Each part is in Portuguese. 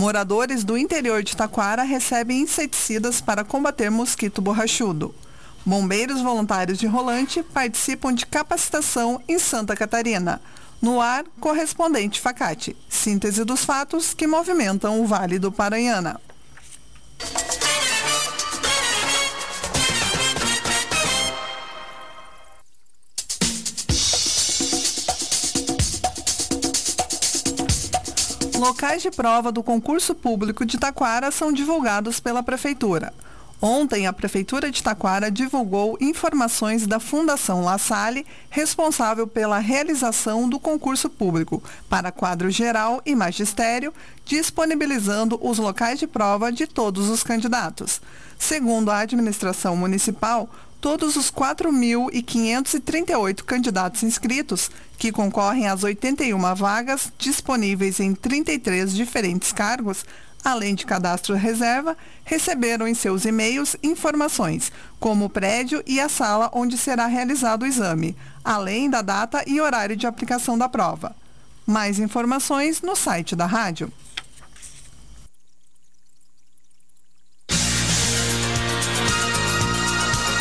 Moradores do interior de Taquara recebem inseticidas para combater mosquito borrachudo. Bombeiros voluntários de Rolante participam de capacitação em Santa Catarina. No ar, correspondente Facate. Síntese dos fatos que movimentam o Vale do Paranhana. Locais de prova do concurso público de Taquara são divulgados pela Prefeitura. Ontem, a Prefeitura de Taquara divulgou informações da Fundação La Salle, responsável pela realização do concurso público para quadro geral e magistério, disponibilizando os locais de prova de todos os candidatos. Segundo a administração municipal, todos os 4.538 candidatos inscritos, que concorrem às 81 vagas disponíveis em 33 diferentes cargos, além de cadastro reserva, receberam em seus e-mails informações, como o prédio e a sala onde será realizado o exame, além da data e horário de aplicação da prova. Mais informações no site da rádio.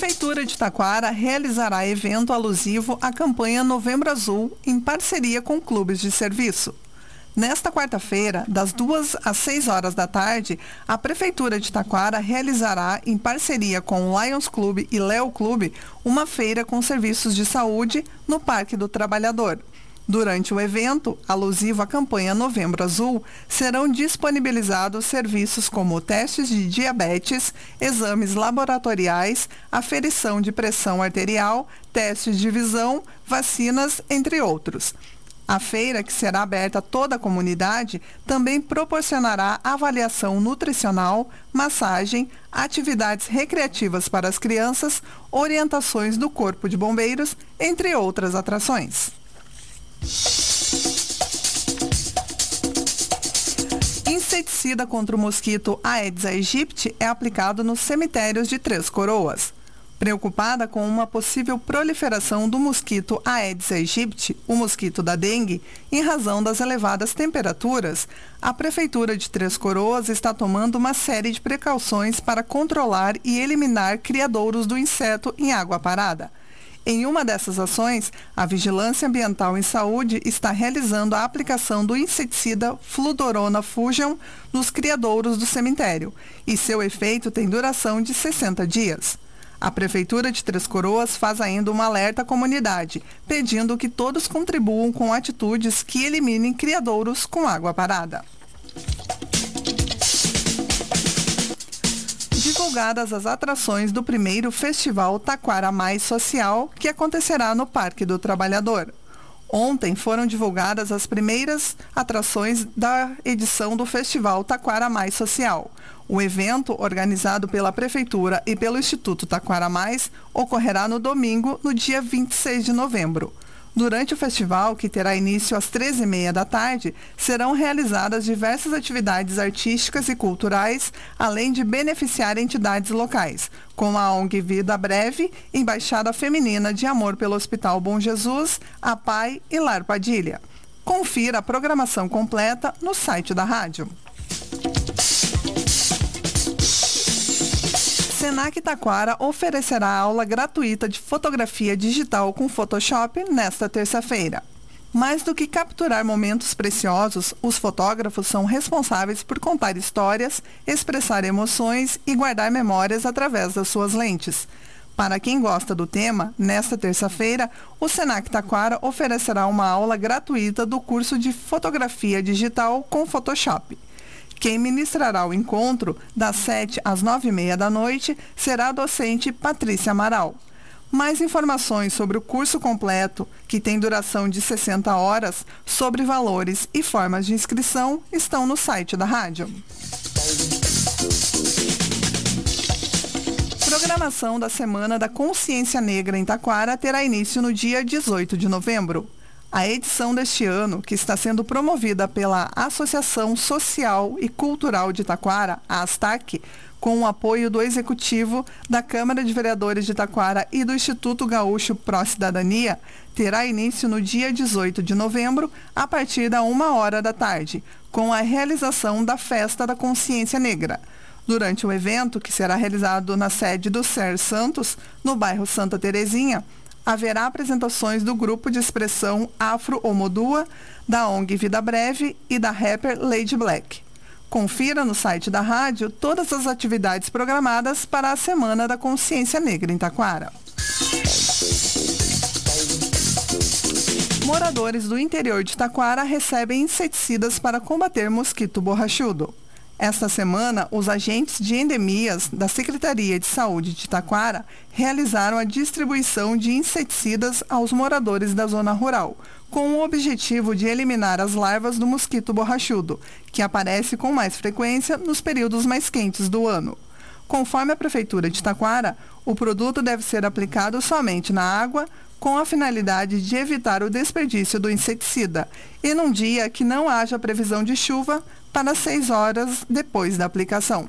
Prefeitura de Taquara realizará evento alusivo à campanha Novembro Azul em parceria com clubes de serviço. Nesta quarta-feira, das 2 às 6 horas da tarde, a Prefeitura de Taquara realizará, em parceria com o Lions Clube e Leo Clube, uma feira com serviços de saúde no Parque do Trabalhador. Durante o evento, alusivo à campanha Novembro Azul, serão disponibilizados serviços como testes de diabetes, exames laboratoriais, aferição de pressão arterial, testes de visão, vacinas, entre outros. A feira, que será aberta a toda a comunidade, também proporcionará avaliação nutricional, massagem, atividades recreativas para as crianças, orientações do Corpo de Bombeiros, entre outras atrações. Inseticida contra o mosquito Aedes aegypti é aplicado nos cemitérios de Três Coroas. Preocupada com uma possível proliferação do mosquito Aedes aegypti, o mosquito da dengue, em razão das elevadas temperaturas, a Prefeitura de Três Coroas está tomando uma série de precauções para controlar e eliminar criadouros do inseto em água parada. Em uma dessas ações, a Vigilância Ambiental em Saúde está realizando a aplicação do inseticida Fludorona Fusion nos criadouros do cemitério e seu efeito tem duração de 60 dias. A Prefeitura de Três Coroas faz ainda um alerta à comunidade, pedindo que todos contribuam com atitudes que eliminem criadouros com água parada. Divulgadas as atrações do primeiro Festival Taquara Mais Social, que acontecerá no Parque do Trabalhador. Ontem foram divulgadas as primeiras atrações da edição do Festival Taquara Mais Social. O evento, organizado pela Prefeitura e pelo Instituto Taquara Mais, ocorrerá no domingo, no dia 26 de novembro. Durante o festival, que terá início às 13h30 da tarde, serão realizadas diversas atividades artísticas e culturais, além de beneficiar entidades locais, como a ONG Vida Breve, Embaixada Feminina de Amor pelo Hospital Bom Jesus, a PAI e Lar Padilha. Confira a programação completa no site da rádio. Senac Taquara oferecerá aula gratuita de fotografia digital com Photoshop nesta terça-feira. Mais do que capturar momentos preciosos, os fotógrafos são responsáveis por contar histórias, expressar emoções e guardar memórias através das suas lentes. Para quem gosta do tema, nesta terça-feira, o Senac Taquara oferecerá uma aula gratuita do curso de fotografia digital com Photoshop. Quem ministrará o encontro, das 7 às 9 e meia da noite, será a docente Patrícia Amaral. Mais informações sobre o curso completo, que tem duração de 60 horas, sobre valores e formas de inscrição, estão no site da rádio. Programação da Semana da Consciência Negra em Taquara terá início no dia 18 de novembro. A edição deste ano, que está sendo promovida pela Associação Social e Cultural de Taquara, a ASTAC, com o apoio do Executivo da Câmara de Vereadores de Taquara e do Instituto Gaúcho Pró Cidadania, terá início no dia 18 de novembro, a partir da uma hora da tarde, com a realização da Festa da Consciência Negra. Durante o evento, que será realizado na sede do SER Santos, no bairro Santa Terezinha, haverá apresentações do grupo de expressão Afro Omodua, da ONG Vida Breve e da rapper Lady Black. Confira no site da rádio todas as atividades programadas para a Semana da Consciência Negra em Taquara. Moradores do interior de Taquara recebem inseticidas para combater mosquito borrachudo. Esta semana, os agentes de endemias da Secretaria de Saúde de Taquara realizaram a distribuição de inseticidas aos moradores da zona rural, com o objetivo de eliminar as larvas do mosquito borrachudo, que aparece com mais frequência nos períodos mais quentes do ano. Conforme a Prefeitura de Taquara, o produto deve ser aplicado somente na água, com a finalidade de evitar o desperdício do inseticida, e num dia que não haja previsão de chuva, para seis horas depois da aplicação.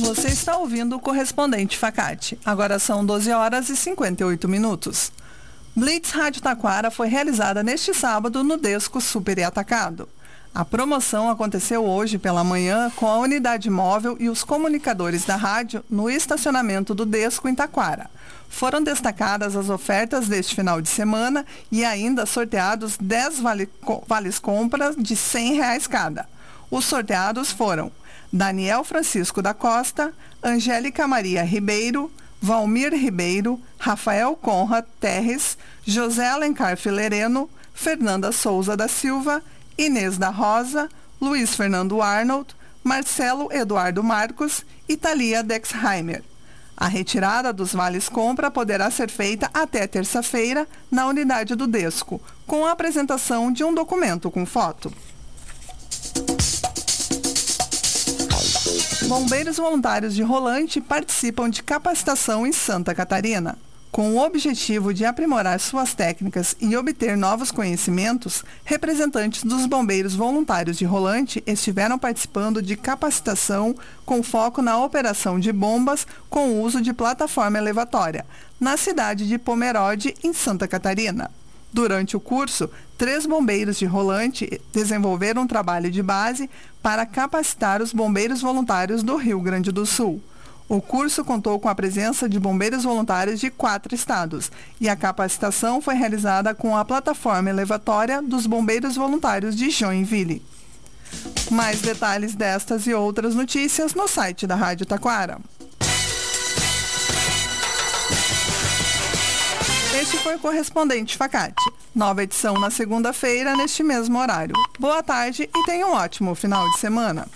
Você está ouvindo o correspondente Facate. Agora são 12 horas e 58 minutos. Blitz Rádio Taquara foi realizada neste sábado no Desco Super e Atacado. A promoção aconteceu hoje pela manhã com a unidade móvel e os comunicadores da rádio no estacionamento do Desco em Taquara. Foram destacadas as ofertas deste final de semana e ainda sorteados 10 vale, vales compras de 100 reais cada. Os sorteados foram Daniel Francisco da Costa, Angélica Maria Ribeiro, Valmir Ribeiro, Rafael Conrad Terres, José Alencar Filereno, Fernanda Souza da Silva, Inês da Rosa, Luiz Fernando Arnold, Marcelo Eduardo Marcos e Thalia Dexheimer. A retirada dos vales compra poderá ser feita até terça-feira na unidade do Desco, com a apresentação de um documento com foto. Bombeiros voluntários de Rolante participam de capacitação em Santa Catarina. Com o objetivo de aprimorar suas técnicas e obter novos conhecimentos, representantes dos bombeiros voluntários de Rolante estiveram participando de capacitação com foco na operação de bombas com uso de plataforma elevatória, na cidade de Pomerode, em Santa Catarina. Durante o curso, três bombeiros de Rolante desenvolveram um trabalho de base para capacitar os bombeiros voluntários do Rio Grande do Sul. O curso contou com a presença de bombeiros voluntários de quatro estados e a capacitação foi realizada com a plataforma elevatória dos bombeiros voluntários de Joinville. Mais detalhes destas e outras notícias no site da Rádio Taquara. Este foi o correspondente Facate. Nova edição na segunda-feira, neste mesmo horário. Boa tarde e tenha um ótimo final de semana.